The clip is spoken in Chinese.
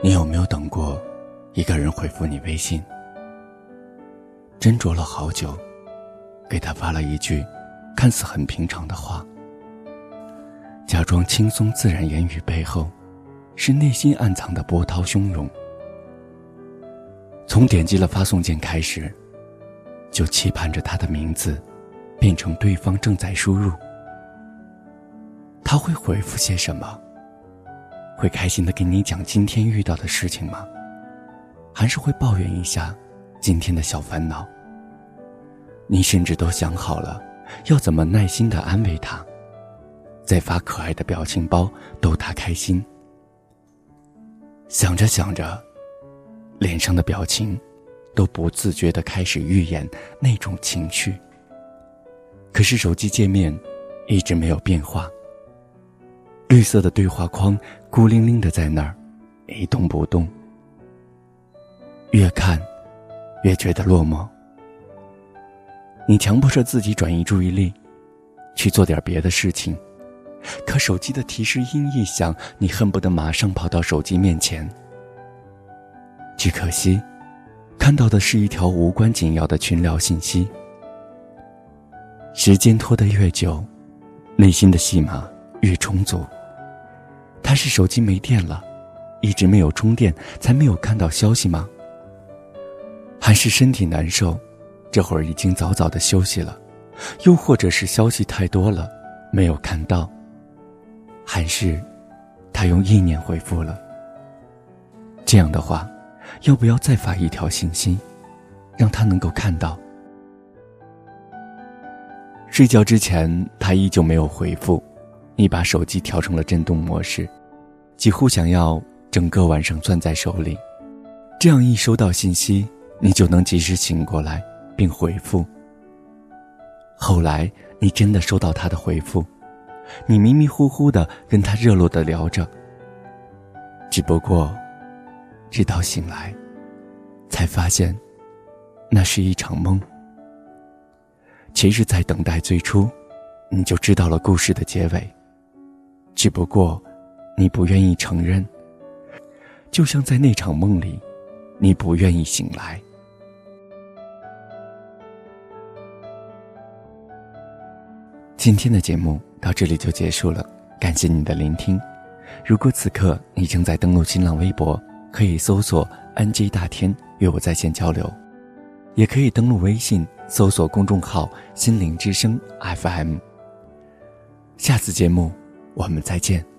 你有没有等过一个人回复你微信？斟酌了好久，给他发了一句看似很平常的话，假装轻松自然，言语背后是内心暗藏的波涛汹涌。从点击了发送键开始，就期盼着他的名字变成对方正在输入。他会回复些什么？会开心的跟你讲今天遇到的事情吗？还是会抱怨一下今天的小烦恼？你甚至都想好了要怎么耐心的安慰他，再发可爱的表情包逗他开心。想着想着，脸上的表情都不自觉的开始预演那种情绪。可是手机界面一直没有变化。绿色的对话框孤零零的在那儿，一动不动。越看，越觉得落寞。你强迫着自己转移注意力，去做点别的事情，可手机的提示音一响，你恨不得马上跑到手机面前。只可惜，看到的是一条无关紧要的群聊信息。时间拖得越久，内心的戏码越充足。他是手机没电了，一直没有充电，才没有看到消息吗？还是身体难受，这会儿已经早早的休息了？又或者是消息太多了，没有看到？还是他用意念回复了？这样的话，要不要再发一条信息，让他能够看到？睡觉之前，他依旧没有回复，你把手机调成了震动模式。几乎想要整个晚上攥在手里，这样一收到信息，你就能及时醒过来并回复。后来你真的收到他的回复，你迷迷糊糊的跟他热络的聊着。只不过，直到醒来，才发现，那是一场梦。其实，在等待最初，你就知道了故事的结尾。只不过。你不愿意承认，就像在那场梦里，你不愿意醒来。今天的节目到这里就结束了，感谢你的聆听。如果此刻你正在登录新浪微博，可以搜索 “nj 大天”与我在线交流，也可以登录微信搜索公众号“心灵之声 FM”。下次节目我们再见。